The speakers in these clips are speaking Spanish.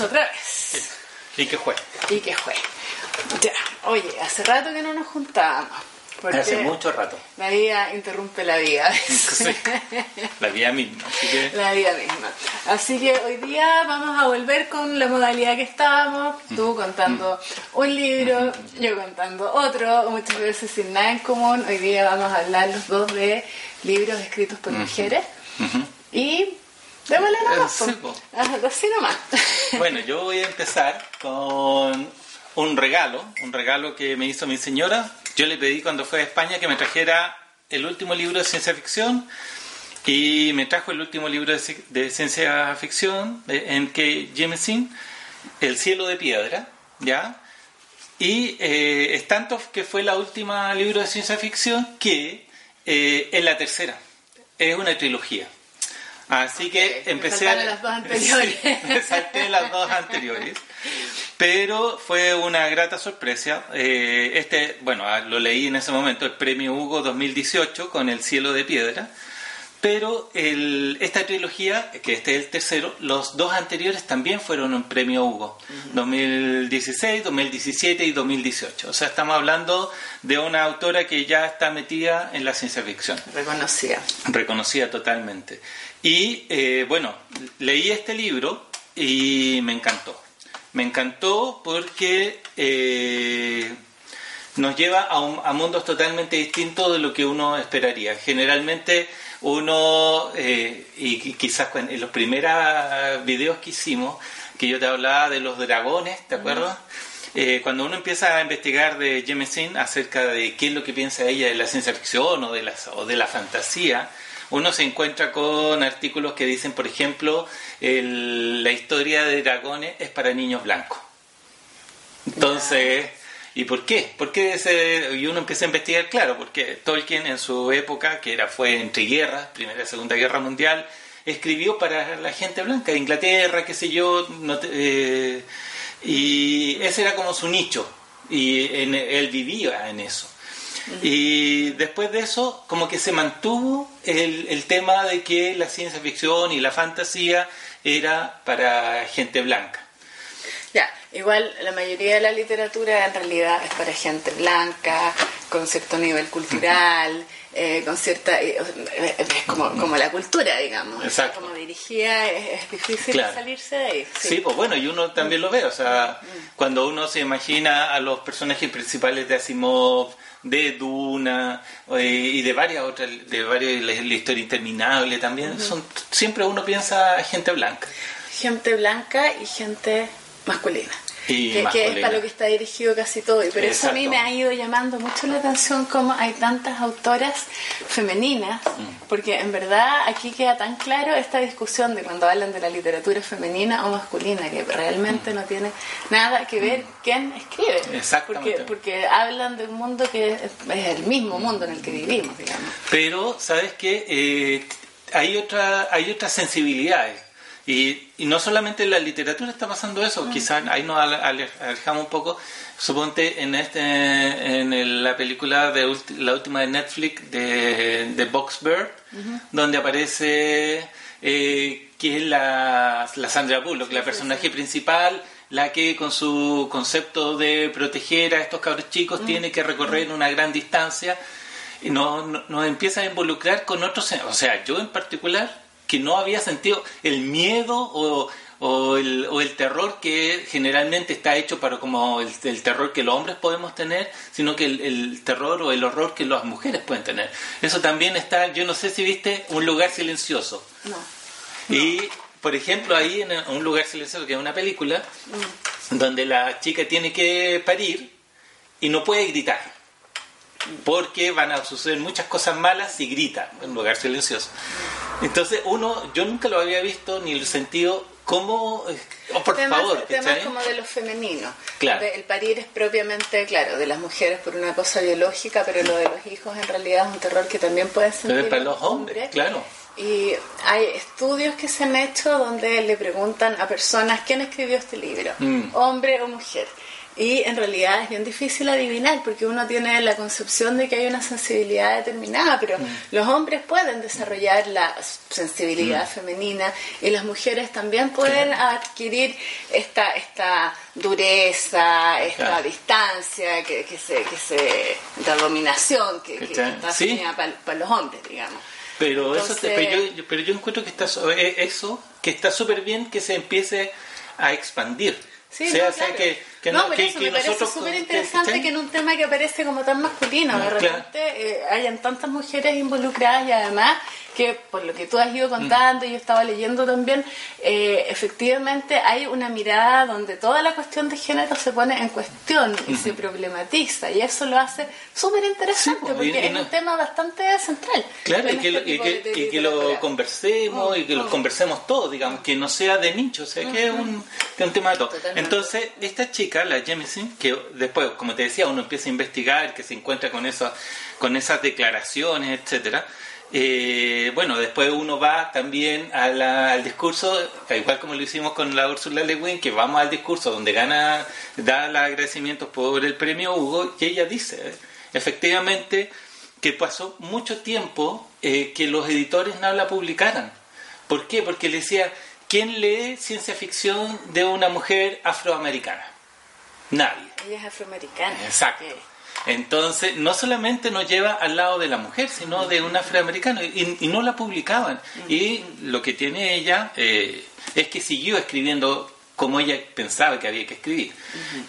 otra vez. ¿Y qué fue? ¿Y qué fue? Ya, oye, hace rato que no nos juntábamos. Porque Hace mucho rato. La vida interrumpe la vida. Sí, la vida misma. Así que La vida misma. Así que hoy día vamos a volver con la modalidad que estábamos. Tú contando un libro, yo contando otro, muchas veces sin nada en común. Hoy día vamos a hablar los dos de libros escritos por mujeres. Y démosle nomás. Sí, Así nomás. Bueno, yo voy a empezar con un regalo, un regalo que me hizo mi señora. Yo le pedí cuando fue a España que me trajera el último libro de ciencia ficción y me trajo el último libro de, ci- de ciencia ficción de- en que Jameson, El cielo de piedra, ¿ya? Y eh, es tanto que fue la última libro de ciencia ficción que eh, es la tercera. Es una trilogía. Así que empecé faltaron las dos anteriores. Sí, me salté las dos anteriores. Pero fue una grata sorpresa. Eh, este, bueno, ah, lo leí en ese momento, el premio Hugo 2018 con El cielo de piedra. Pero el- esta trilogía, que este es el tercero, los dos anteriores también fueron un premio Hugo. 2016, 2017 y 2018. O sea, estamos hablando de una autora que ya está metida en la ciencia ficción Reconocida. reconocida totalmente. Y eh, bueno, leí este libro y me encantó. Me encantó porque eh, nos lleva a, un- a mundos totalmente distintos de lo que uno esperaría. Generalmente uno, eh, y qui- quizás en los primeros videos que hicimos, que yo te hablaba de los dragones, ¿te acuerdas? Eh, cuando uno empieza a investigar de Jemisin acerca de qué es lo que piensa ella de la ciencia ficción o de la, o de la fantasía, uno se encuentra con artículos que dicen, por ejemplo, el- la historia de dragones es para niños blancos. Entonces, ¿y por qué? ¿Por qué ese, y uno empieza a investigar, claro, porque Tolkien en su época, que era fue entre guerras, Primera y Segunda Guerra Mundial, escribió para la gente blanca, de Inglaterra, qué sé yo, no te- eh, y ese era como su nicho, y en- él vivía en eso. Y después de eso, como que se mantuvo el, el tema de que la ciencia ficción y la fantasía era para gente blanca. Ya, igual la mayoría de la literatura en realidad es para gente blanca, con cierto nivel cultural, eh, con cierta... eh, es como, como la cultura, digamos. Exacto. Como dirigida es, es difícil Claro. salirse de ahí. Sí, pues bueno, y uno también lo ve, o sea, cuando uno se imagina a los personajes principales de Asimov, de Duna eh, y de varias otras, de varias, la, la historia interminable también, son siempre uno piensa gente blanca. Gente blanca y gente masculina. Y que, que es para lo que está dirigido casi todo. Y por eso a mí me ha ido llamando mucho la atención cómo hay tantas autoras femeninas, Mm. porque en verdad aquí queda tan claro esta discusión de cuando hablan de la literatura femenina o masculina, que realmente no tiene nada que ver quién escribe. Mm. Exactamente. Porque, porque hablan de un mundo que es, es el mismo mundo en el que vivimos, digamos. Pero, ¿sabes qué? Eh, hay, otra, hay otras sensibilidades. Y, y no solamente en la literatura está pasando eso, quizás ahí nos ale- ale- alejamos un poco. Suponte en este en el- la película de ulti- la última de Netflix de, de Boxbird, donde aparece eh, que es la, la Sandra Bullock, la personaje principal, la que con su concepto de proteger a estos cabros chicos tiene que recorrer una gran distancia. Y nos- nos empieza a involucrar con otros, o sea, yo en particular, que no había sentido el miedo o, o el, o el terror que generalmente está hecho para como el, el terror que los hombres podemos tener, sino que el, el terror o el horror que las mujeres pueden tener. Eso también está, yo no sé si viste, un lugar silencioso. No. Y, por ejemplo, ahí en un lugar silencioso, que es una película, donde la chica tiene que parir y no puede gritar. Porque van a suceder muchas cosas malas si grita en un lugar silencioso. Entonces, uno, yo nunca lo había visto ni lo sentido como. Oh, por temas, favor, temas como de lo femenino. Claro. El parir es propiamente, claro, de las mujeres por una cosa biológica, pero lo de los hijos en realidad es un terror que también pueden sentir Pero para los hombres, claro. y hay estudios que se han hecho donde le preguntan a personas quién escribió este libro, Mm. hombre o mujer. Y en realidad es bien difícil adivinar porque uno tiene la concepción de que hay una sensibilidad determinada, pero Mm. los hombres pueden desarrollar la sensibilidad Mm. femenina y las mujeres también pueden adquirir esta, esta dureza, esta Claro. distancia, que, que se, que se, esta dominación que, que está Sí. para los hombres, digamos. Pero eso Entonces- pero, yo, pero yo encuentro que está so- eh, eso que está súper bien que se empiece a expandir. Sí, sea, no, o sea, claro. que, que no, no- pero que- eso que me parece súper interesante que en un tema que parece como tan masculino, de Claro. repente eh, hayan tantas mujeres involucradas y además que por lo que tú has ido contando y yo estaba leyendo también, eh, efectivamente hay una mirada donde toda la cuestión de género se pone en cuestión y se problematiza y eso lo hace súper interesante Sí, pues, porque es no- un tema bastante central. Claro, y en que, este lo, y que, de- y que lo conversemos y que lo Mm. conversemos todos, digamos, que no sea de nicho, o sea, que es un, que es un tema de todo. Totalmente. Entonces, esta chica, la Jemisin, que después, como te decía, uno empieza a investigar, que se encuentra con, eso, con esas declaraciones, etcétera. Eh, bueno, después uno va también a la- al discurso, igual como lo hicimos con la Ursula Le Guin, que vamos al discurso donde gana, da los agradecimientos por el premio Hugo, y ella dice, eh, efectivamente, que pasó mucho tiempo eh, que los editores no la publicaran. ¿Por qué? Porque le decía, ¿quién lee ciencia ficción de una mujer afroamericana? Nadie. Ella es afroamericana. Exacto. Entonces, no solamente nos lleva al lado de la mujer, sino de un afroamericano, y, y no la publicaban. Y lo que tiene ella eh, es que siguió escribiendo como ella pensaba que había que escribir.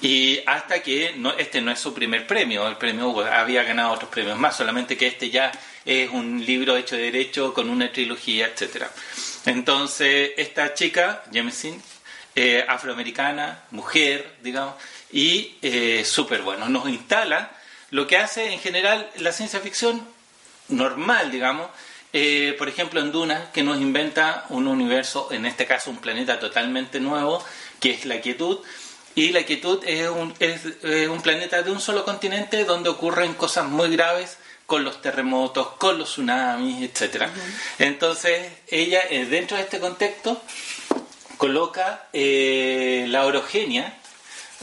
Y hasta que, no, este no es su primer premio, el premio Hugo, había ganado otros premios más, solamente que este ya es un libro hecho de derecho con una trilogía, etcétera Entonces, esta chica, Jemisin, eh, afroamericana, mujer, digamos, y eh, súper bueno. Nos instala lo que hace en general la ciencia ficción normal, digamos, eh, por ejemplo en Duna, que nos inventa un universo, en este caso un planeta totalmente nuevo, que es la quietud, y la quietud es un, es, un planeta de un solo continente donde ocurren cosas muy graves con los terremotos, con los tsunamis, etcétera. Entonces, ella, eh, dentro de este contexto, coloca eh, la orogenia.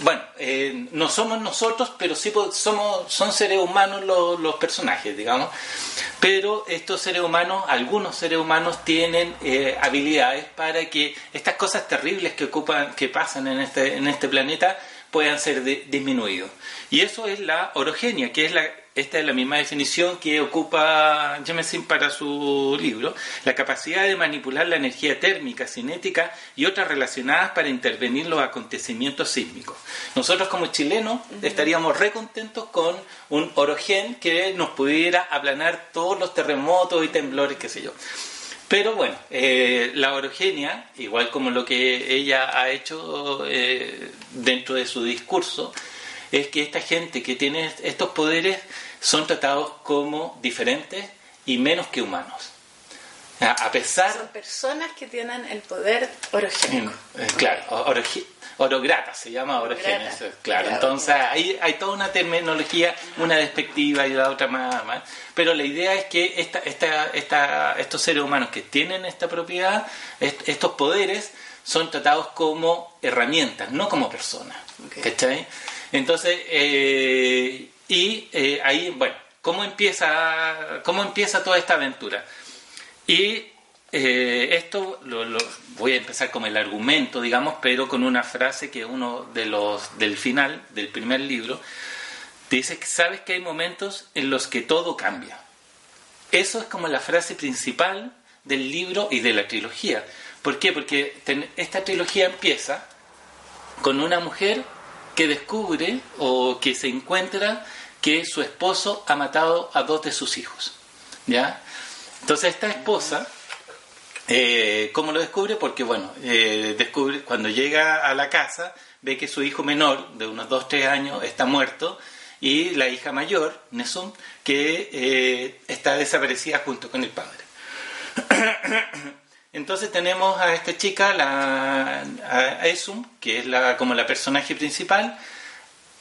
Bueno, eh, no somos nosotros, pero sí somos, son seres humanos los, los personajes, digamos. Pero estos seres humanos, algunos seres humanos tienen eh, habilidades para que estas cosas terribles que ocupan, que pasan en este, en este planeta, puedan ser di- disminuidos. Y eso es la orogenia, que es la, esta es la misma definición que ocupa Jameson para su libro, la capacidad de manipular la energía térmica, cinética y otras relacionadas para intervenir los acontecimientos sísmicos. Nosotros como chilenos estaríamos recontentos con un orogen que nos pudiera aplanar todos los terremotos y temblores, qué sé yo. Pero bueno, eh, la orogenia, igual como lo que ella ha hecho eh, dentro de su discurso, es que esta gente que tiene estos poderes son tratados como diferentes y menos que humanos. A pesar Son personas que tienen el poder orogénico. eh, claro, orogi- orograta se llama es, claro. Claro. Entonces ahí hay toda una terminología, una despectiva y la otra más, más. Pero la idea es que esta, esta, esta, estos seres humanos que tienen esta propiedad, est- estos poderes, son tratados como herramientas, no como personas. Ok. ¿Cachai? Entonces, eh, y eh, ahí, bueno, ¿cómo empieza, ¿cómo empieza toda esta aventura? Y eh, esto lo, voy a empezar como el argumento, digamos, pero con una frase que uno de los del final del primer libro dice que sabes que hay momentos en los que todo cambia. Eso es como la frase principal del libro y de la trilogía. ¿Por qué? Porque ten- esta trilogía empieza con una mujer que descubre o que se encuentra que su esposo ha matado a dos de sus hijos. ¿Ya? Entonces esta esposa, eh, ¿cómo lo descubre? Porque bueno, eh, descubre cuando llega a la casa, ve que su hijo menor, de unos 2, 3 años, está muerto, y la hija mayor, Nesum, que eh, está desaparecida junto con el padre. Entonces tenemos a esta chica, la, a Esum, que es la, como la personaje principal,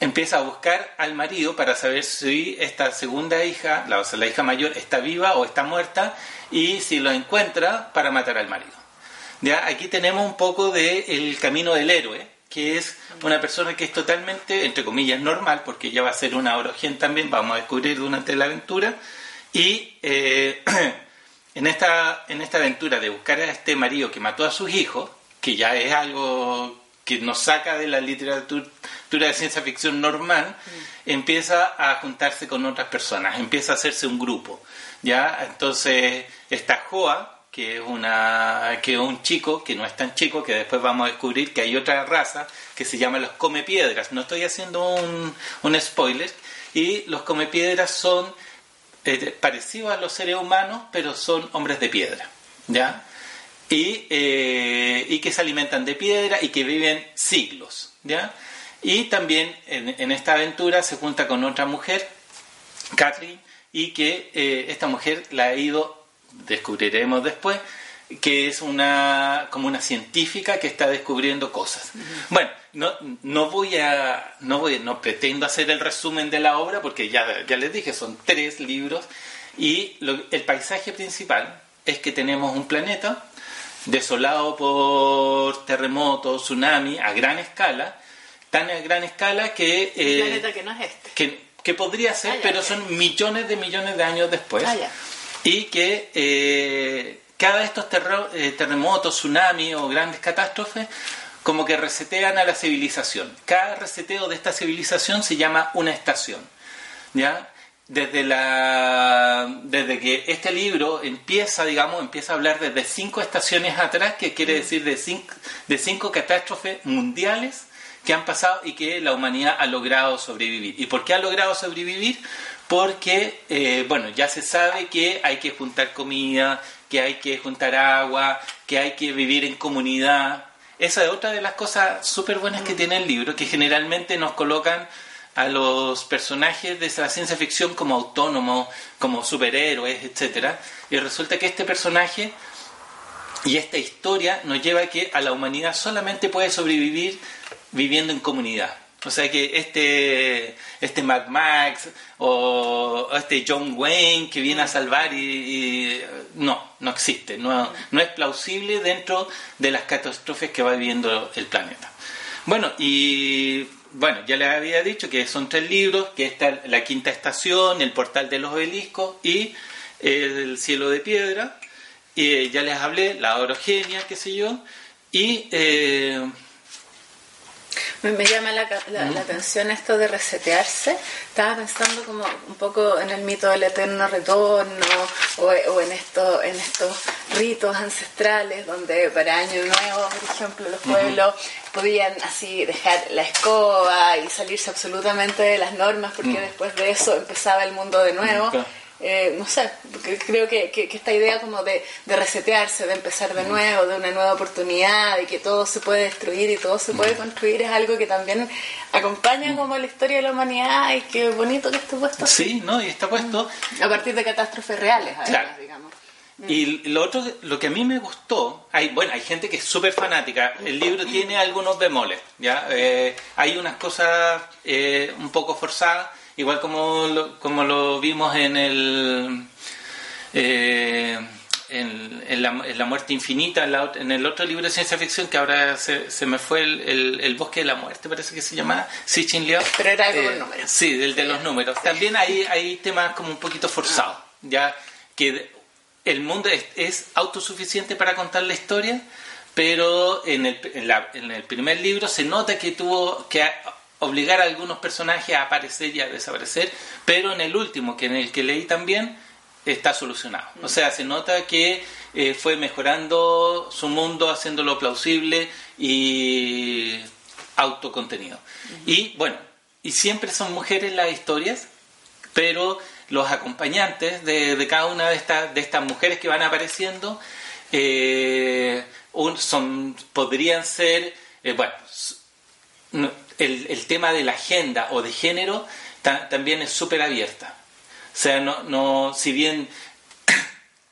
empieza a buscar al marido para saber si esta segunda hija, la, hija mayor, está viva o está muerta y si lo encuentra para matar al marido. ¿Ya? Aquí tenemos un poco del el camino del héroe, que es una persona que es totalmente, entre comillas, normal, porque ella va a ser una orogen también, vamos a descubrir durante la aventura, y eh, en, esta, en esta aventura de buscar a este marido que mató a sus hijos, que ya es algo que nos saca de la literatura de ciencia ficción normal, empieza a juntarse con otras personas, empieza a hacerse un grupo. ¿ya? Entonces está Joa, que es, una, que es un chico, que no es tan chico, que después vamos a descubrir que hay otra raza que se llama los come piedras. No estoy haciendo un, un spoiler. Y los come piedras son eh, parecidos a los seres humanos, pero son hombres de piedra. ¿ya? Y, eh, y que se alimentan de piedra y que viven siglos. ¿ya? Y también en, esta aventura se junta con otra mujer, Kathleen, y que eh, esta mujer la ha ido, descubriremos después, que es una como una científica que está descubriendo cosas. Bueno, no, no voy a no voy no pretendo hacer el resumen de la obra porque ya, ya les dije son tres libros y el paisaje principal es que tenemos un planeta desolado por terremotos, tsunami a gran escala, tan a gran escala que eh, planeta que no es este. Que, que podría ser, ah, pero son millones de millones de años después. Ah, y que eh, cada de estos eh, terremotos, tsunamis o grandes catástrofes como que resetean a la civilización. Cada reseteo de esta civilización se llama una estación. ¿Ya? Desde, la, desde que este libro empieza, digamos, empieza a hablar desde cinco estaciones atrás, que quiere mm. decir de cinco, de cinco catástrofes mundiales que han pasado y que la humanidad ha logrado sobrevivir. ¿Y por qué ha logrado sobrevivir? Porque, eh, bueno, ya se sabe que hay que juntar comida, que hay que juntar agua, que hay que vivir en comunidad. Esa es otra de las cosas súper buenas que tiene el libro, que generalmente nos colocan a los personajes de la ciencia ficción como autónomos, como superhéroes, etc. Y resulta que este personaje y esta historia nos lleva a que a la humanidad solamente puede sobrevivir viviendo en comunidad. O sea que este, este Max o este John Wayne que viene a salvar y, no, no existe, no, no es plausible dentro de las catástrofes que va viviendo el planeta. Bueno, y bueno, ya les había dicho que son tres libros, que está La Quinta Estación, El Portal de los Obeliscos y El Cielo de Piedra. Y ya les hablé, La Orogenia, qué sé yo. Y... Eh, me, llama la, atención esto de resetearse. Estaba pensando como un poco en el mito del eterno retorno o, en, esto, en estos ritos ancestrales donde para Año Nuevo, por ejemplo, los pueblos podían así dejar la escoba y salirse absolutamente de las normas porque mm. después de eso empezaba el mundo de nuevo. Eh, no sé, creo que, que, esta idea como de, de, resetearse, de empezar de nuevo, de una nueva oportunidad, de que todo se puede destruir y todo se puede construir, es algo que también acompaña como la historia de la humanidad y qué bonito que esté puesto. Sí, ¿no? Y está puesto... A partir de catástrofes reales, digamos. Y lo otro, lo que a mí me gustó, hay, bueno, hay gente que es súper fanática, el libro tiene algunos bemoles, ¿ya? Eh, hay unas cosas eh, un poco forzadas, igual como lo, como lo vimos en el eh, en, la, muerte infinita, en, el otro libro de ciencia ficción que ahora se, se me fue el, el, bosque de la muerte, parece que se llama Sichin Liao. Pero era algo eh, números. Sí, del de los números. También hay, hay temas como un poquito forzados, ya que el mundo es, autosuficiente para contar la historia, pero en el, en, en el primer libro se nota que tuvo que obligar a algunos personajes a aparecer y a desaparecer, pero en el último, que en el que leí también, está solucionado. O sea, se nota que eh, fue mejorando su mundo, haciéndolo plausible y autocontenido. Y bueno, y siempre son mujeres las historias, pero los acompañantes de, cada una de estas, de estas mujeres que van apareciendo eh, son, podrían ser, eh, bueno, el, el, tema de la agenda o de género también es súper abierta. O sea, no, no, si bien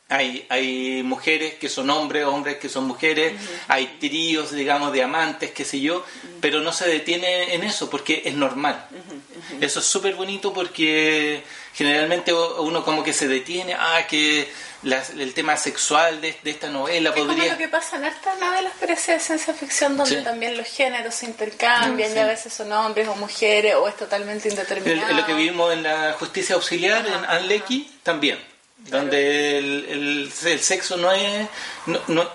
hay, hay mujeres que son hombres, hombres que son mujeres, hay tríos, digamos, de amantes, qué sé yo, pero no se detiene en eso porque es normal. Eso es súper bonito porque generalmente uno como que se detiene, ah, que el tema sexual de, esta novela podría... Es lo que pasa en estas novelas parece de ciencia ficción donde también los géneros se intercambian y a veces son hombres o mujeres o es totalmente indeterminado. lo que vimos en la justicia auxiliar, en Anleki, también donde el, el, sexo no es no, no,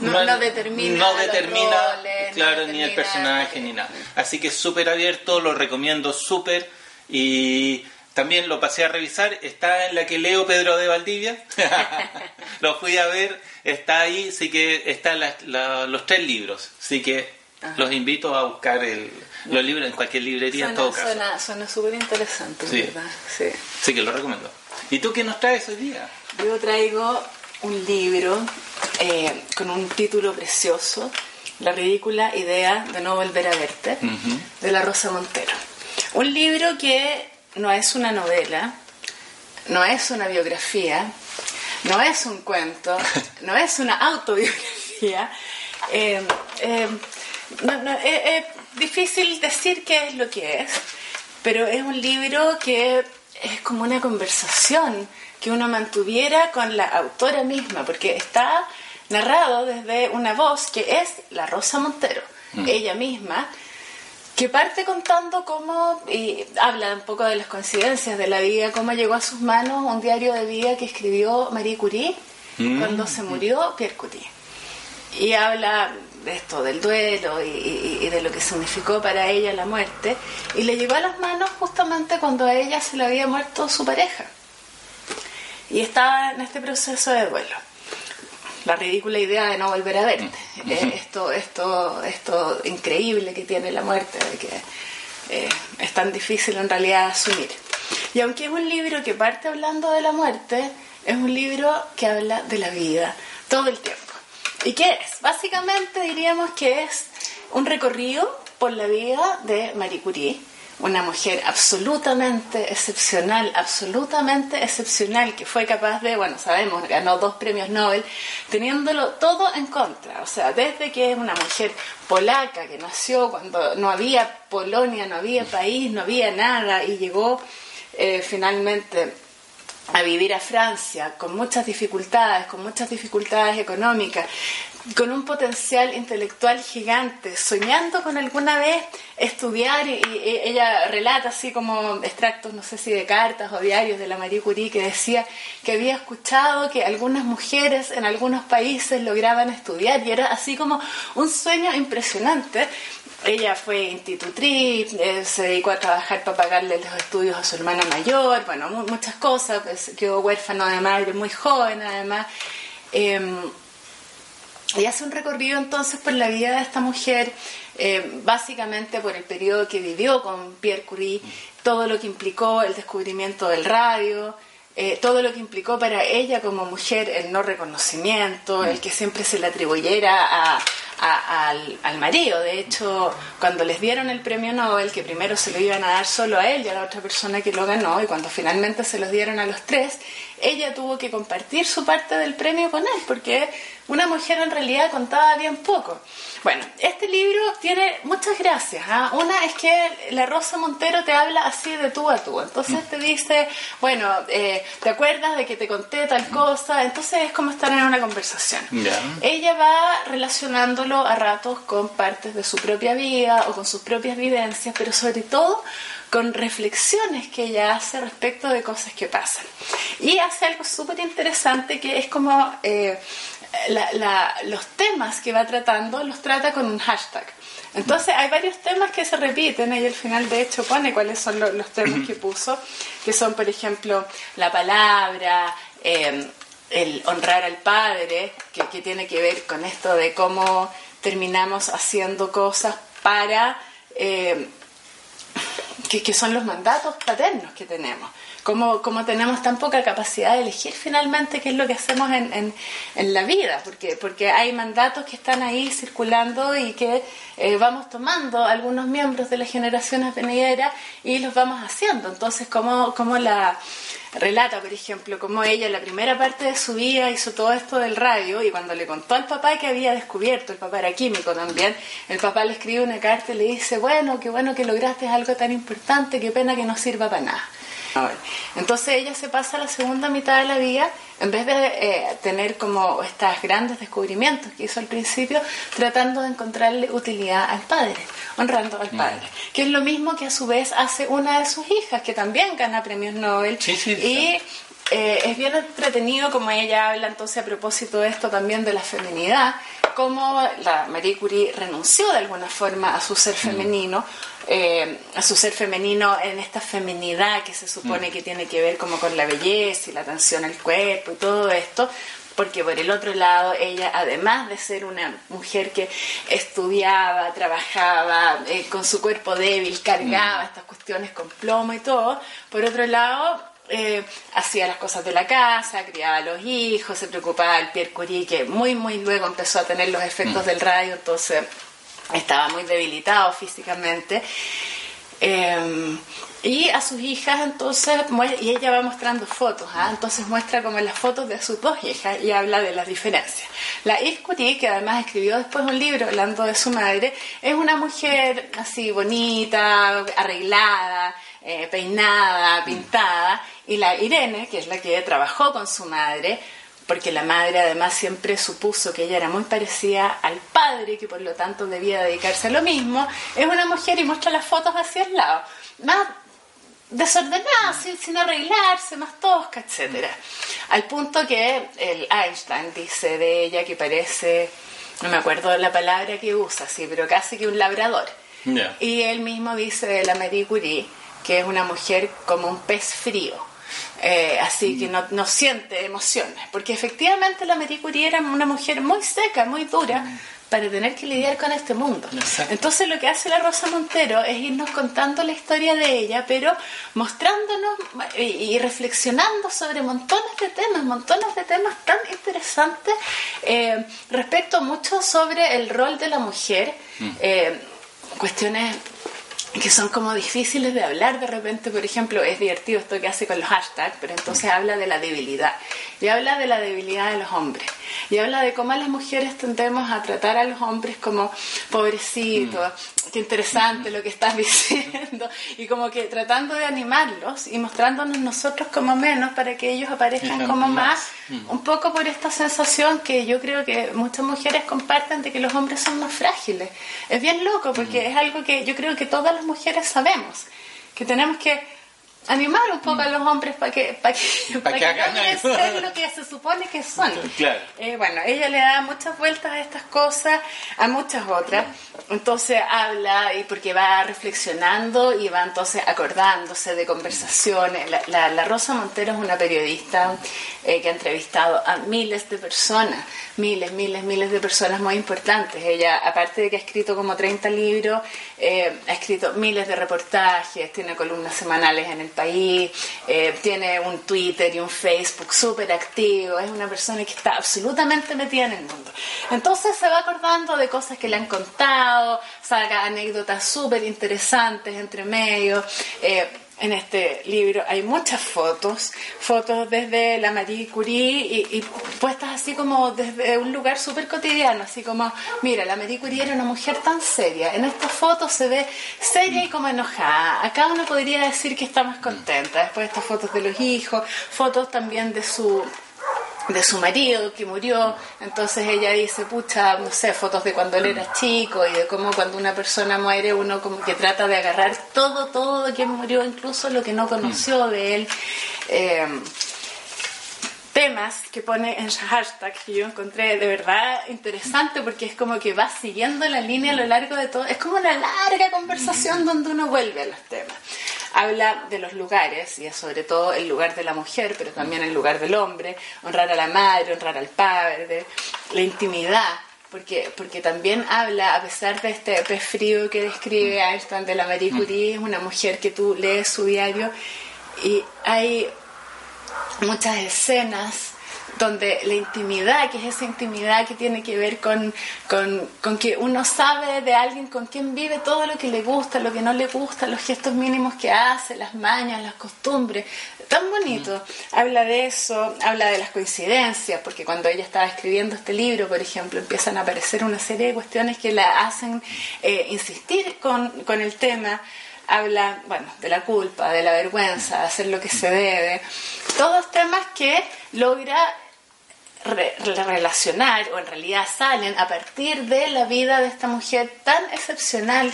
no, determina, no determina claro ni el personaje ni nada. así que súper abierto lo recomiendo súper. Y también lo pasé a revisar está en la que leo Pedro de Valdivia. Lo fui a ver está ahí sí que están los tres libros. Así que los invito a buscar el, los libros en cualquier librería en todo caso. suena súper interesante sí. ¿verdad? sí. Sí que lo recomiendo ¿Y tú qué nos traes hoy día? Yo traigo un libro eh, con un título precioso, La ridícula idea de no volver a verte, de la Rosa Montero. Un libro que no es una novela, no es una biografía, no es un cuento, no es una autobiografía. Eh, eh, es difícil decir qué es lo que es, pero es un libro que es como una conversación que uno mantuviera con la autora misma, porque está narrado desde una voz que es la Rosa Montero, mm. ella misma, que parte contando cómo, y habla un poco de las coincidencias de la vida, cómo llegó a sus manos un diario de vida que escribió Marie Curie mm. cuando se murió Pierre Curie. Y habla de esto, del duelo y, de lo que significó para ella la muerte, y le llevó a las manos justamente cuando a ella se le había muerto su pareja. Y estaba en este proceso de duelo. La ridícula idea de no volver a verte. Mm. Eh, esto, esto, esto increíble que tiene la muerte, de que eh, es tan difícil en realidad asumir. Y aunque es un libro que parte hablando de la muerte, es un libro que habla de la vida todo el tiempo. ¿Y qué es? Básicamente diríamos que es un recorrido por la vida de Marie Curie, una mujer absolutamente excepcional, absolutamente excepcional, que fue capaz de, bueno, sabemos, ganó dos premios Nobel, teniéndolo todo en contra. O sea, desde que es una mujer polaca que nació cuando no había Polonia, no había país, no había nada, y llegó eh, finalmente a vivir a Francia con muchas dificultades, con muchas dificultades económicas, con un potencial intelectual gigante, soñando con alguna vez estudiar, y, ella relata así como extractos, no sé si de cartas o diarios de la Marie Curie, que decía que había escuchado que algunas mujeres en algunos países lograban estudiar, y era así como un sueño impresionante. Ella fue institutriz, eh, se dedicó a trabajar para pagarle los estudios a su hermana mayor, bueno, muchas cosas, pues, quedó huérfano de madre muy joven además. Em, y hace un recorrido entonces por la vida de esta mujer, eh, básicamente por el periodo que vivió con Pierre Curie, todo lo que implicó el descubrimiento del radio, eh, todo lo que implicó para ella como mujer el no reconocimiento, el que siempre se le atribuyera a, al, al, marido. De hecho, cuando les dieron el premio Nobel, que primero se lo iban a dar solo a él y a la otra persona que lo ganó, y cuando finalmente se los dieron a los tres, ella tuvo que compartir su parte del premio con él, porque una mujer en realidad contaba bien poco. Bueno, este libro tiene muchas gracias. ¿ah? Una es que la Rosa Montero te habla así de tú a tú. Entonces te dice, bueno, eh, ¿te acuerdas de que te conté tal cosa? Entonces es como estar en una conversación. Ella va relacionándolo a ratos con partes de su propia vida o con sus propias vivencias, pero sobre todo con reflexiones que ella hace respecto de cosas que pasan. Y hace algo súper interesante que es como eh, los temas que va tratando, los trata con un hashtag. Entonces hay varios temas que se repiten y al final de hecho pone cuáles son los, temas que puso, que son por ejemplo la palabra, em, el honrar al padre, que, tiene que ver con esto de cómo terminamos haciendo cosas para... Eh, que, que son los mandatos paternos que tenemos cómo, cómo, tenemos tan poca capacidad de elegir finalmente qué es lo que hacemos en, en, en, la vida, porque, porque hay mandatos que están ahí circulando y que eh, vamos tomando algunos miembros de las generaciones venideras y los vamos haciendo. Entonces, cómo, cómo la relata, por ejemplo, cómo ella en la primera parte de su vida hizo todo esto del radio y cuando le contó al papá que había descubierto, el papá era químico también, el papá le escribe una carta y le dice, bueno, qué bueno que lograste algo tan importante, qué pena que no sirva para nada. Entonces ella se pasa la segunda mitad de la vida, en vez de eh, tener como estos grandes descubrimientos que hizo al principio, tratando de encontrarle utilidad al padre, honrando al padre, que es lo mismo que a su vez hace una de sus hijas, que también gana premios Nobel. y eh, es bien entretenido como ella habla entonces a propósito de esto también de la feminidad, cómo la Marie Curie renunció de alguna forma a su ser femenino eh, a su ser femenino en esta feminidad que se supone mm. que tiene que ver como con la belleza y la atención al cuerpo y todo esto, porque por el otro lado ella, además de ser una mujer que estudiaba, trabajaba eh, con su cuerpo débil, cargaba mm. estas cuestiones con plomo y todo, por otro lado eh, hacía las cosas de la casa, criaba a los hijos, se preocupaba del Pierre Curie, que muy, muy luego empezó a tener los efectos mm. del radio, entonces estaba muy debilitado físicamente. Eh, y a sus hijas entonces, y ella va mostrando fotos, ¿ah? entonces muestra como las fotos de sus dos hijas y habla de las diferencias. La Iscuti, que además escribió después un libro hablando de su madre, es una mujer así bonita, arreglada, eh, peinada, pintada, y la Irene, que es la que trabajó con su madre, porque la madre además siempre supuso que ella era muy parecida al padre, que por lo tanto debía dedicarse a lo mismo, es una mujer y muestra las fotos hacia el lado, más desordenada, sin, arreglarse, más tosca, etc. Al punto que el Einstein dice de ella que parece, no me acuerdo la palabra que usa, sí, pero casi que un labrador. Y él mismo dice de la Marie Curie que es una mujer como un pez frío eh, así que no, no, siente emociones, porque efectivamente la Marie Curie era una mujer muy seca, muy dura, para tener que lidiar con este mundo. Entonces lo que hace la Rosa Montero es irnos contando la historia de ella, pero mostrándonos y, reflexionando sobre montones de temas, montones de temas tan interesantes eh, respecto mucho sobre el rol de la mujer, mm. eh, cuestiones que son como difíciles de hablar de repente, por ejemplo, es divertido esto que hace con los hashtags, pero entonces habla de la debilidad, y habla de la debilidad de los hombres, y habla de cómo las mujeres tendemos a tratar a los hombres como pobrecitos, mm. qué interesante lo que estás diciendo, y como que tratando de animarlos y mostrándonos nosotros como menos para que ellos aparezcan como más, mm. un poco por esta sensación que yo creo que muchas mujeres comparten de que los hombres son más frágiles. Es bien loco porque mm. es algo que yo creo que todas las mujeres sabemos, que tenemos que animar un poco a los hombres para que, para que, para que, hagan ser lo que se supone que son. Eh, bueno, ella le da muchas vueltas a estas cosas, a muchas otras. Entonces habla y porque va reflexionando y va entonces acordándose de conversaciones. La, la, Rosa Montero es una periodista eh, que ha entrevistado a miles de personas, miles, miles, miles de personas muy importantes. Ella, aparte de que ha escrito como 30 libros, eh, ha escrito miles de reportajes, tiene columnas semanales en el país, eh, tiene un Twitter y un Facebook súper activo, es una persona que está absolutamente metida en el mundo. Entonces se va acordando de cosas que le han contado, saca anécdotas súper interesantes entre medio. Eh, en este libro hay muchas fotos, fotos desde la Marie Curie y, puestas así como desde un lugar súper cotidiano, así como, mira, la Marie Curie era una mujer tan seria, en esta foto se ve seria y como enojada, acá uno podría decir que está más contenta, después estas fotos de los hijos, fotos también de su de su marido que murió, entonces ella dice, pucha, no sé, fotos de cuando él era chico y de cómo cuando una persona muere uno como que trata de agarrar todo, todo de quien murió, incluso lo que no conoció de él. Eh, temas que pone en hashtag que yo encontré de verdad interesante porque es como que va siguiendo la línea a lo largo de todo, es como una larga conversación donde uno vuelve a los temas. Habla de los lugares, y es sobre todo el lugar de la mujer, pero también el lugar del hombre, honrar a la madre, honrar al padre, la intimidad, porque, porque también habla, a pesar de este pez frío que describe Einstein de la Marie Curie, es una mujer que tú lees su diario y hay muchas escenas donde la intimidad, que es esa intimidad que tiene que ver con, con, que uno sabe de alguien con quien vive todo lo que le gusta, lo que no le gusta, los gestos mínimos que hace, las mañas, las costumbres, tan bonito. Mm. Habla de eso, habla de las coincidencias, porque cuando ella estaba escribiendo este libro, por ejemplo, empiezan a aparecer una serie de cuestiones que la hacen eh, insistir con, con el tema habla, bueno, de la culpa, de la vergüenza, de hacer lo que se debe, todos temas que logra relacionar o en realidad salen a partir de la vida de esta mujer tan excepcional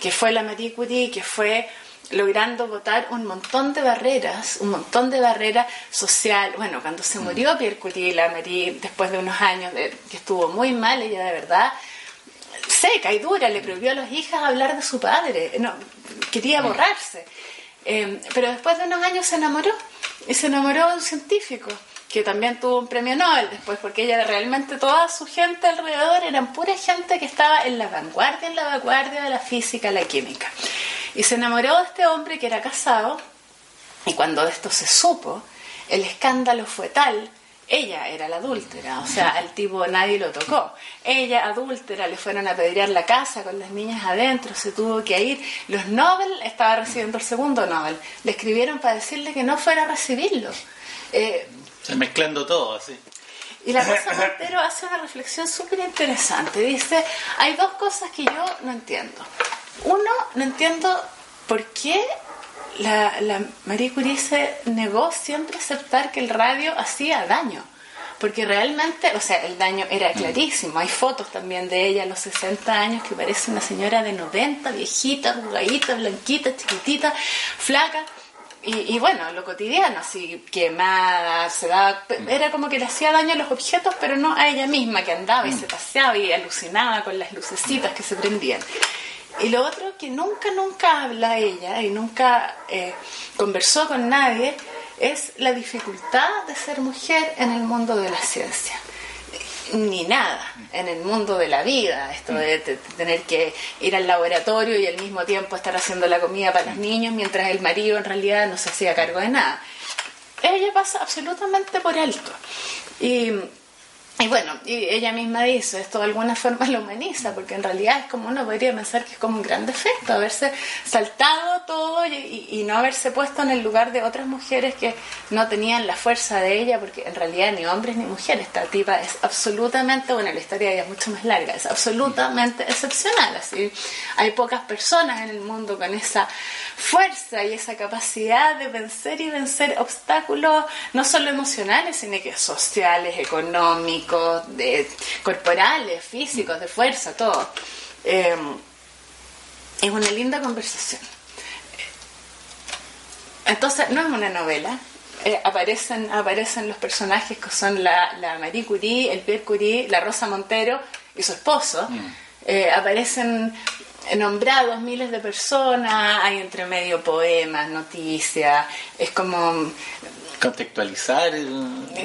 que fue la Marie Curie, que fue logrando votar un montón de barreras, un montón de barreras social. Bueno, cuando se murió Pierre Curie, la Marie, después de unos años que estuvo muy mal, ella de verdad seca y dura, le prohibió a las hijas hablar de su padre, no, quería borrarse. Eh, pero después de unos años se enamoró y se enamoró de un científico que también tuvo un premio Nobel después, porque ella realmente toda su gente alrededor eran pura gente que estaba en la vanguardia, en la vanguardia de la física, la química. Y se enamoró de este hombre que era casado, y cuando de esto se supo, el escándalo fue tal, ella era la adúltera, o sea, al tipo nadie lo tocó. Ella, adúltera, le fueron a pedir la casa con las niñas adentro, se tuvo que ir. Los Nobel, estaba recibiendo el segundo Nobel, le escribieron para decirle que no fuera a recibirlo. Eh, mezclando todo, así. Y la Rosa Montero hace una reflexión súper interesante. Dice, hay dos cosas que yo no entiendo. Uno, no entiendo por qué la, la Marie Curie se negó siempre a aceptar que el radio hacía daño. Porque realmente, o sea, el daño era clarísimo. Hay fotos también de ella a los 60 años que parece una señora de 90, viejita, arrugadita, blanquita, chiquitita, flaca y, bueno, lo cotidiano, así quemada, se daba, era como que le hacía daño a los objetos, pero no a ella misma que andaba y mm. se paseaba y alucinaba con las lucecitas que se prendían. Y lo otro que nunca, nunca habla ella y nunca eh, conversó con nadie es la dificultad de ser mujer en el mundo de la ciencia ni nada en el mundo de la vida, esto de, tener que ir al laboratorio y al mismo tiempo estar haciendo la comida para los niños mientras el marido en realidad no se hacía cargo de nada. Ella pasa absolutamente por alto. Y y bueno, y ella misma dice, esto de alguna forma lo humaniza, porque en realidad es como uno podría pensar que es como un gran defecto, haberse saltado todo y, no haberse puesto en el lugar de otras mujeres que no tenían la fuerza de ella, porque en realidad ni hombres ni mujeres, esta tipa es absolutamente, bueno, la historia ella es mucho más larga, es absolutamente excepcional, así. Hay pocas personas en el mundo con esa fuerza y esa capacidad de vencer y vencer obstáculos, no solo emocionales, sino que sociales, económicos, de, corporales, físicos, de fuerza, todo. Em, es una linda conversación. Entonces, no es una novela. Eh, aparecen, aparecen los personajes que son la, Marie Curie, el Pierre Curie, la Rosa Montero y su esposo. Mm. Eh, aparecen nombrados miles de personas, hay entre medio poemas, noticias, es como contextualizar.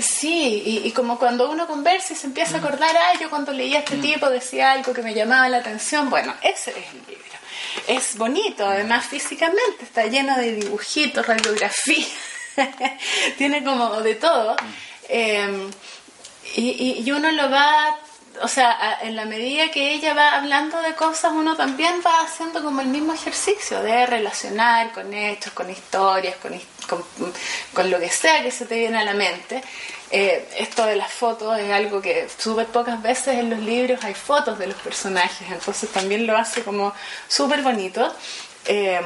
Sí, y, como cuando uno conversa y se empieza a mm. acordar, ah, yo cuando leía este mm. tipo decía algo que me llamaba la atención, bueno, ese es el libro. Es bonito, además físicamente, está lleno de dibujitos, radiografía, tiene como de todo. Mm. Em, y, y, uno lo va o sea, en la medida que ella va hablando de cosas, uno también va haciendo como el mismo ejercicio de relacionar con hechos, con historias, con, con, lo que sea que se te viene a la mente. Eh, esto de las fotos es algo que súper pocas veces en los libros hay fotos de los personajes, entonces también lo hace como súper bonito. Eh,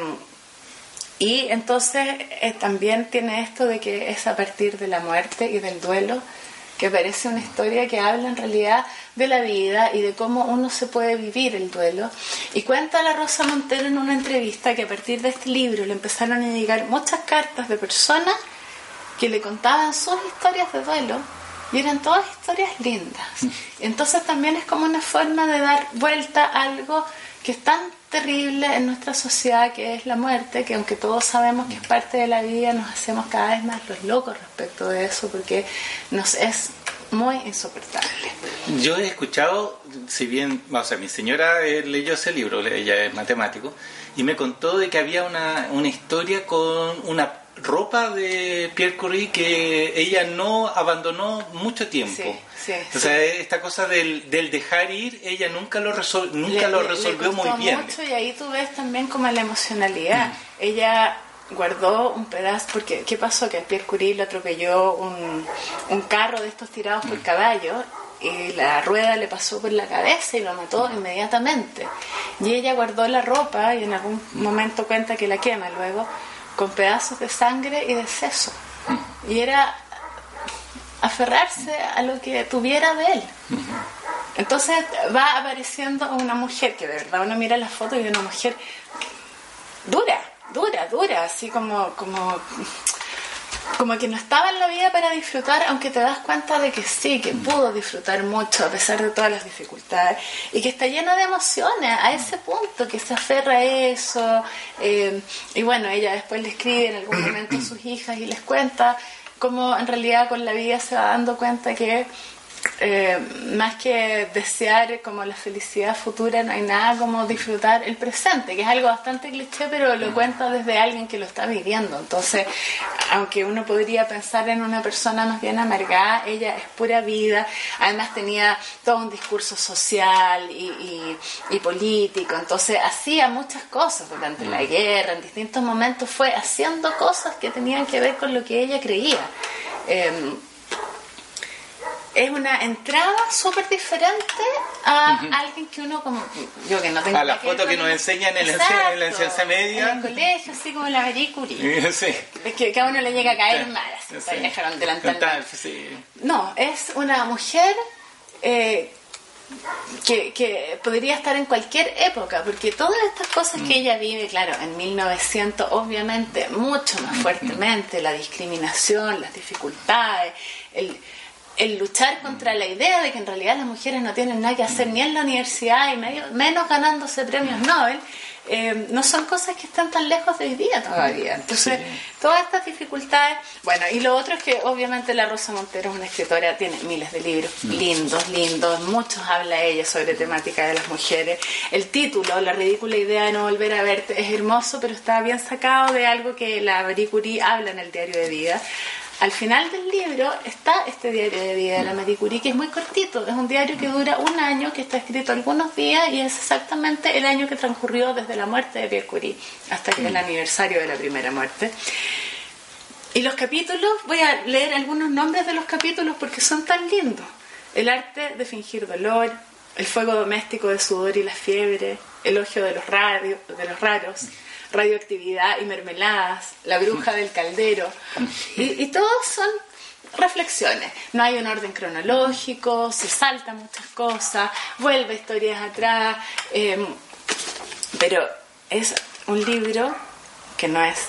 y entonces eh, también tiene esto de que es a partir de la muerte y del duelo que parece una historia que habla en realidad de la vida y de cómo uno se puede vivir el duelo. Y cuenta la Rosa Montero en una entrevista que a partir de este libro le empezaron a llegar muchas cartas de personas que le contaban sus historias de duelo y eran todas historias lindas. Entonces también es como una forma de dar vuelta a algo que es tan terrible en nuestra sociedad que es la muerte, que aunque todos sabemos que es parte de la vida, nos hacemos cada vez más los locos respecto de eso porque nos es muy insoportable. Yo he escuchado, si bien, o sea, mi señora eh, leyó ese libro, ella es matemático, y me contó de que había una, una historia con una ropa de Pierre Curie que ella no abandonó mucho tiempo. o sea, esta cosa del, del, dejar ir, ella nunca lo, resol, nunca lo resolvió muy bien. Mucho y ahí tú ves también como la emocionalidad. Mm. Ella guardó un pedazo, porque ¿qué pasó? Que Pierre Curie le atropelló un, un carro de estos tirados por mm. caballo y la rueda le pasó por la cabeza y lo mató inmediatamente. Y ella guardó la ropa y en algún momento cuenta que la quema luego con pedazos de sangre y de seso. Y era aferrarse a lo que tuviera de él. Entonces va apareciendo una mujer que de verdad uno mira la foto y una mujer dura, dura, dura, así como, como como que no estaba en la vida para disfrutar, aunque te das cuenta de que sí, que pudo disfrutar mucho a pesar de todas las dificultades y que está llena de emociones a ese punto, que se aferra a eso. Eh, y bueno, ella después le escribe en algún momento a sus hijas y les cuenta cómo en realidad con la vida se va dando cuenta que eh, más que desear como la felicidad futura, no hay nada como disfrutar el presente, que es algo bastante cliché, pero lo mm. cuenta desde alguien que lo está viviendo. Entonces, aunque uno podría pensar en una persona más bien amargada, ella es pura vida. Además tenía todo un discurso social y, político, entonces hacía muchas cosas durante la mm. guerra, en distintos momentos fue haciendo cosas que tenían que ver con lo que ella creía. Em, es una entrada súper diferente a alguien que uno como yo que no tengo a la foto que, nos enseñan en, la enseñanza media en el colegio así como la Marie sí. es que a uno le llega a caer mal así, sí. no es una mujer eh, que, que, podría estar en cualquier época, porque todas estas cosas que mm. ella vive, claro, en 1900, obviamente, mucho más fuertemente, la discriminación, las dificultades, el, el luchar contra la idea de que en realidad las mujeres no tienen nada que hacer ni en la universidad y medio, menos ganándose premios Nobel, eh, no son cosas que están tan lejos de hoy día todavía. Entonces, todas estas dificultades, bueno, y lo otro es que obviamente la Rosa Montero es una escritora, tiene miles de libros, mm. lindos, lindos, muchos habla ella sobre temática de las mujeres. El título, La ridícula idea de no volver a verte, es hermoso, pero está bien sacado de algo que la Marie Curie habla en el diario de vida al final del libro está este diario de vida de la Marie Curie, que es muy cortito. Es un diario que dura un año, que está escrito algunos días y es exactamente el año que transcurrió desde la muerte de Pierre Curie hasta el mm. aniversario de la primera muerte. Y los capítulos, voy a leer algunos nombres de los capítulos porque son tan lindos. El arte de fingir dolor, el fuego doméstico de sudor y la fiebre, el ojo de los, radio, de los raros radioactividad y mermeladas, la bruja del caldero, y, todos son reflexiones. No hay un orden cronológico, se saltan muchas cosas, vuelve historias atrás, em, pero es un libro que no es,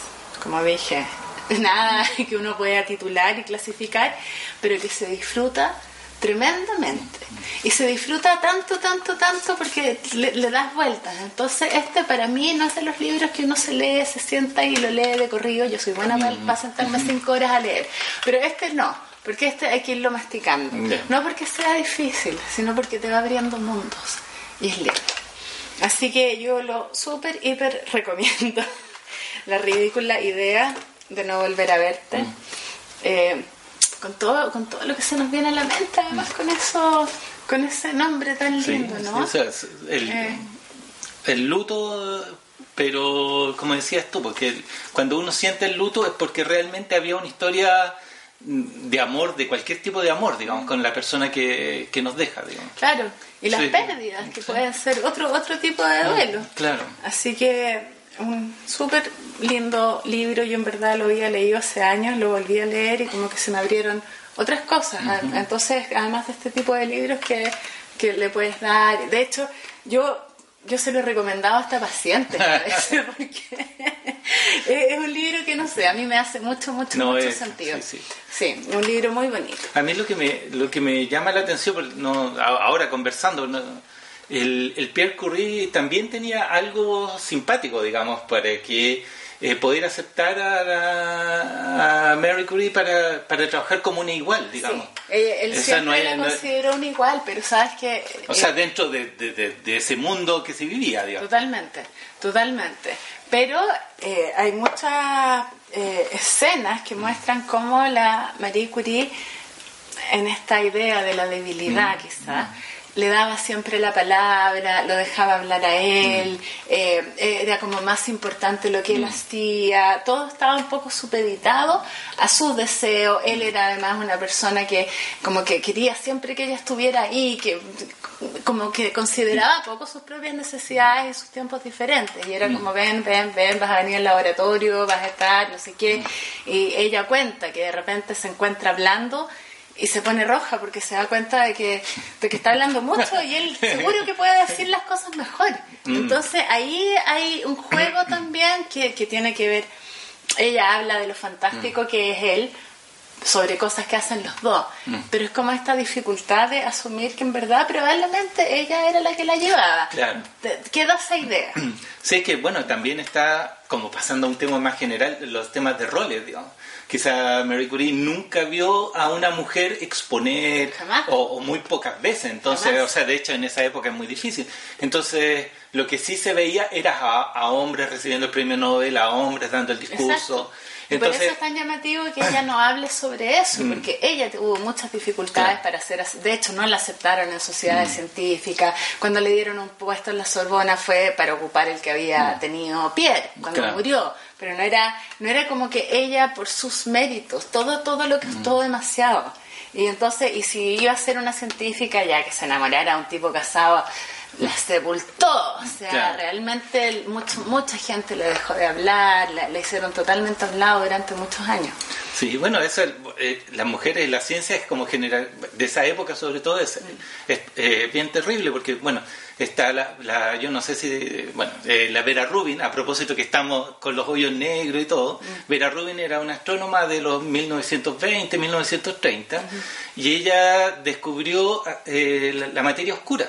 como dije, nada que uno pueda titular y clasificar, pero que se disfruta tremendamente. Y se disfruta tanto, tanto, tanto porque le, das vueltas. Entonces, este para mí no es de los libros que uno se lee, se sienta y lo lee de corrido. Yo soy buena para, sentarme cinco horas a leer. Pero este no, porque este hay que irlo masticando. No porque sea difícil, sino porque te va abriendo mundos. Y es lindo. Así que yo lo súper, hiper recomiendo. La ridícula idea de no volver a verte. Mm. Eh, con todo, con todo lo que se nos viene a la mente, además con eso, con ese nombre tan lindo, ¿no? el, eh. el luto pero como decías tú, porque cuando uno siente el luto es porque realmente había una historia de amor, de cualquier tipo de amor, digamos, con la persona que, que nos deja, digamos. Claro, y las pérdidas, que pueden ser otro, otro tipo de duelo. Claro. Así que un súper lindo libro, yo en verdad lo había leído hace años, lo volví a leer y como que se me abrieron otras cosas. Entonces, además de este tipo de libros que, que le puedes dar, de hecho, yo yo se lo he recomendado hasta pacientes porque es un libro que no sé, a mí me hace mucho, mucho, mucho sentido. Sí, sí. un libro muy bonito. A mí lo que me, lo que me llama la atención, no, ahora conversando, el, el Pierre Curie también tenía algo simpático, digamos, para que eh, poder aceptar a, a, Mary Curie para, para, trabajar como una igual, digamos. Sí. él siempre la consideró una igual, pero sabes que... O sea, dentro de, de, ese mundo que se vivía, digamos. Totalmente, totalmente. Pero eh, hay muchas eh, escenas que muestran cómo la Marie Curie, en esta idea de la debilidad mm. quizá, le daba siempre la palabra, lo dejaba hablar a él, mm. eh, era como más importante lo que él mm. hacía, todo estaba un poco supeditado a sus deseos, él era además una persona que como que quería siempre que ella estuviera ahí, que como que consideraba poco sus propias necesidades y sus tiempos diferentes, y era mm. como ven, ven, ven, vas a venir al laboratorio, vas a estar, no sé qué, y ella cuenta que de repente se encuentra hablando y se pone roja porque se da cuenta de que, de que está hablando mucho y él seguro que puede decir las cosas mejor. Mm. Entonces ahí hay un juego también que, que tiene que ver, ella habla de lo fantástico mm. que es él sobre cosas que hacen los dos, mm. pero es como esta dificultad de asumir que en verdad probablemente ella era la que la llevaba. Claro. Queda esa idea. Sí, que bueno, también está como pasando a un tema más general, los temas de roles, digamos quizá Mary Curie nunca vio a una mujer exponer o, muy pocas veces, entonces, o sea, de hecho en esa época es muy difícil. Entonces, lo que sí se veía era a, hombres recibiendo el premio Nobel, a hombres dando el discurso. Entonces, por eso es tan llamativo que ella no hable sobre eso, mm. porque ella tuvo muchas dificultades para hacer, de hecho no la aceptaron en sociedades mm. científicas, cuando le dieron un puesto en la Sorbona fue para ocupar el que había mm. tenido Pierre, cuando murió pero no era, no era como que ella por sus méritos, todo, todo lo que todo demasiado. Y entonces, y si iba a ser una científica ya que se enamorara a un tipo casado, la sepultó, o sea, realmente mucho, mucha gente le dejó de hablar, le, hicieron totalmente a un lado durante muchos años. Sí, bueno, eso, eh, las mujeres, la ciencia es como general, de esa época sobre todo, es, es eh, bien terrible porque, bueno, está la, yo no sé si, bueno, eh, la Vera Rubin, a propósito que estamos con los hoyos negros y todo, mm. Vera Rubin era una astrónoma de los 1920, 1930, y ella descubrió eh, la, materia oscura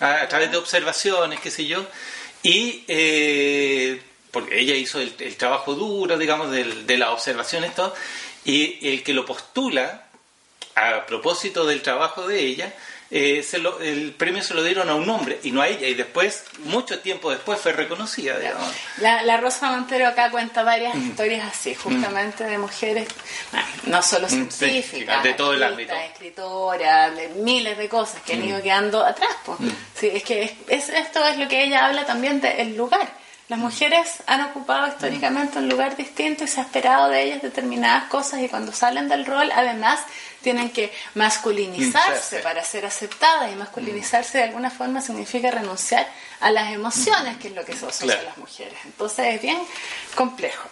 a, través de observaciones, qué sé yo, y eh, porque ella hizo el, trabajo duro, digamos, de, de las observaciones, todo, y el que lo postula a propósito del trabajo de ella, eh, el premio se lo dieron a un hombre y no a ella, y después, mucho tiempo después, fue reconocida. La, Rosa Montero acá cuenta varias mm. historias así, justamente de mujeres, no solo mm, científicas, de todo el ámbito. escritoras, de miles de cosas que han ido mm. quedando atrás. Sí, es que es, esto es lo que ella habla también del lugar. Las mujeres han ocupado históricamente un lugar distinto y se ha esperado de ellas determinadas cosas y cuando salen del rol, además, tienen que masculinizarse para ser aceptadas y masculinizarse de alguna forma significa renunciar a las emociones, que es lo que se usa las mujeres. Entonces es bien complejo.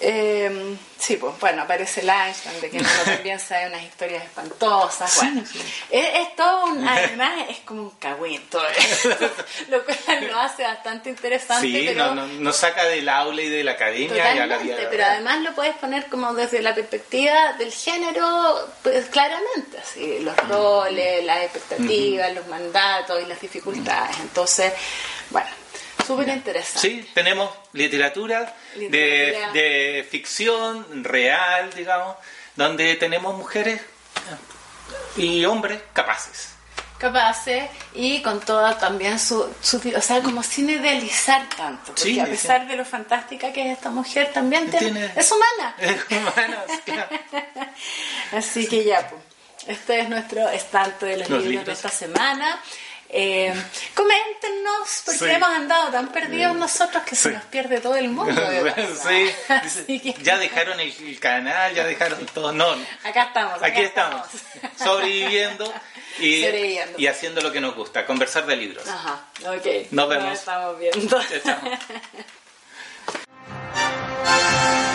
Eh, sí, pues bueno, aparece el Einstein, de que uno también sabe unas historias espantosas. Bueno, Es, todo un, además es como un cagüín todo eso, lo cual lo hace bastante interesante. Sí, pero, nos no, saca del aula y de la academia y a la vida. Pero además lo puedes poner como desde la perspectiva del género, pues claramente, así, los mm. roles, las expectativas, los mandatos y las dificultades. Entonces, bueno Súper interesante. Sí, tenemos literatura, De, ficción real, digamos, donde tenemos mujeres y hombres capaces. Capaces y con toda también su, su, o sea, como sin idealizar tanto, porque a pesar de lo fantástica que es esta mujer, también tiene, es humana. Es humana, Así que ya, pues, este es nuestro estante de los, libros de esta semana. Eh, coméntenos, porque sí. hemos andado tan perdidos mm. nosotros que se nos pierde todo el mundo. Ya dejaron el, canal, ya dejaron todo. No, acá estamos. Aquí estamos, sobreviviendo, y, haciendo lo que nos gusta, conversar de libros. Ajá, ok. Nos vemos. Nos estamos viendo. Estamos.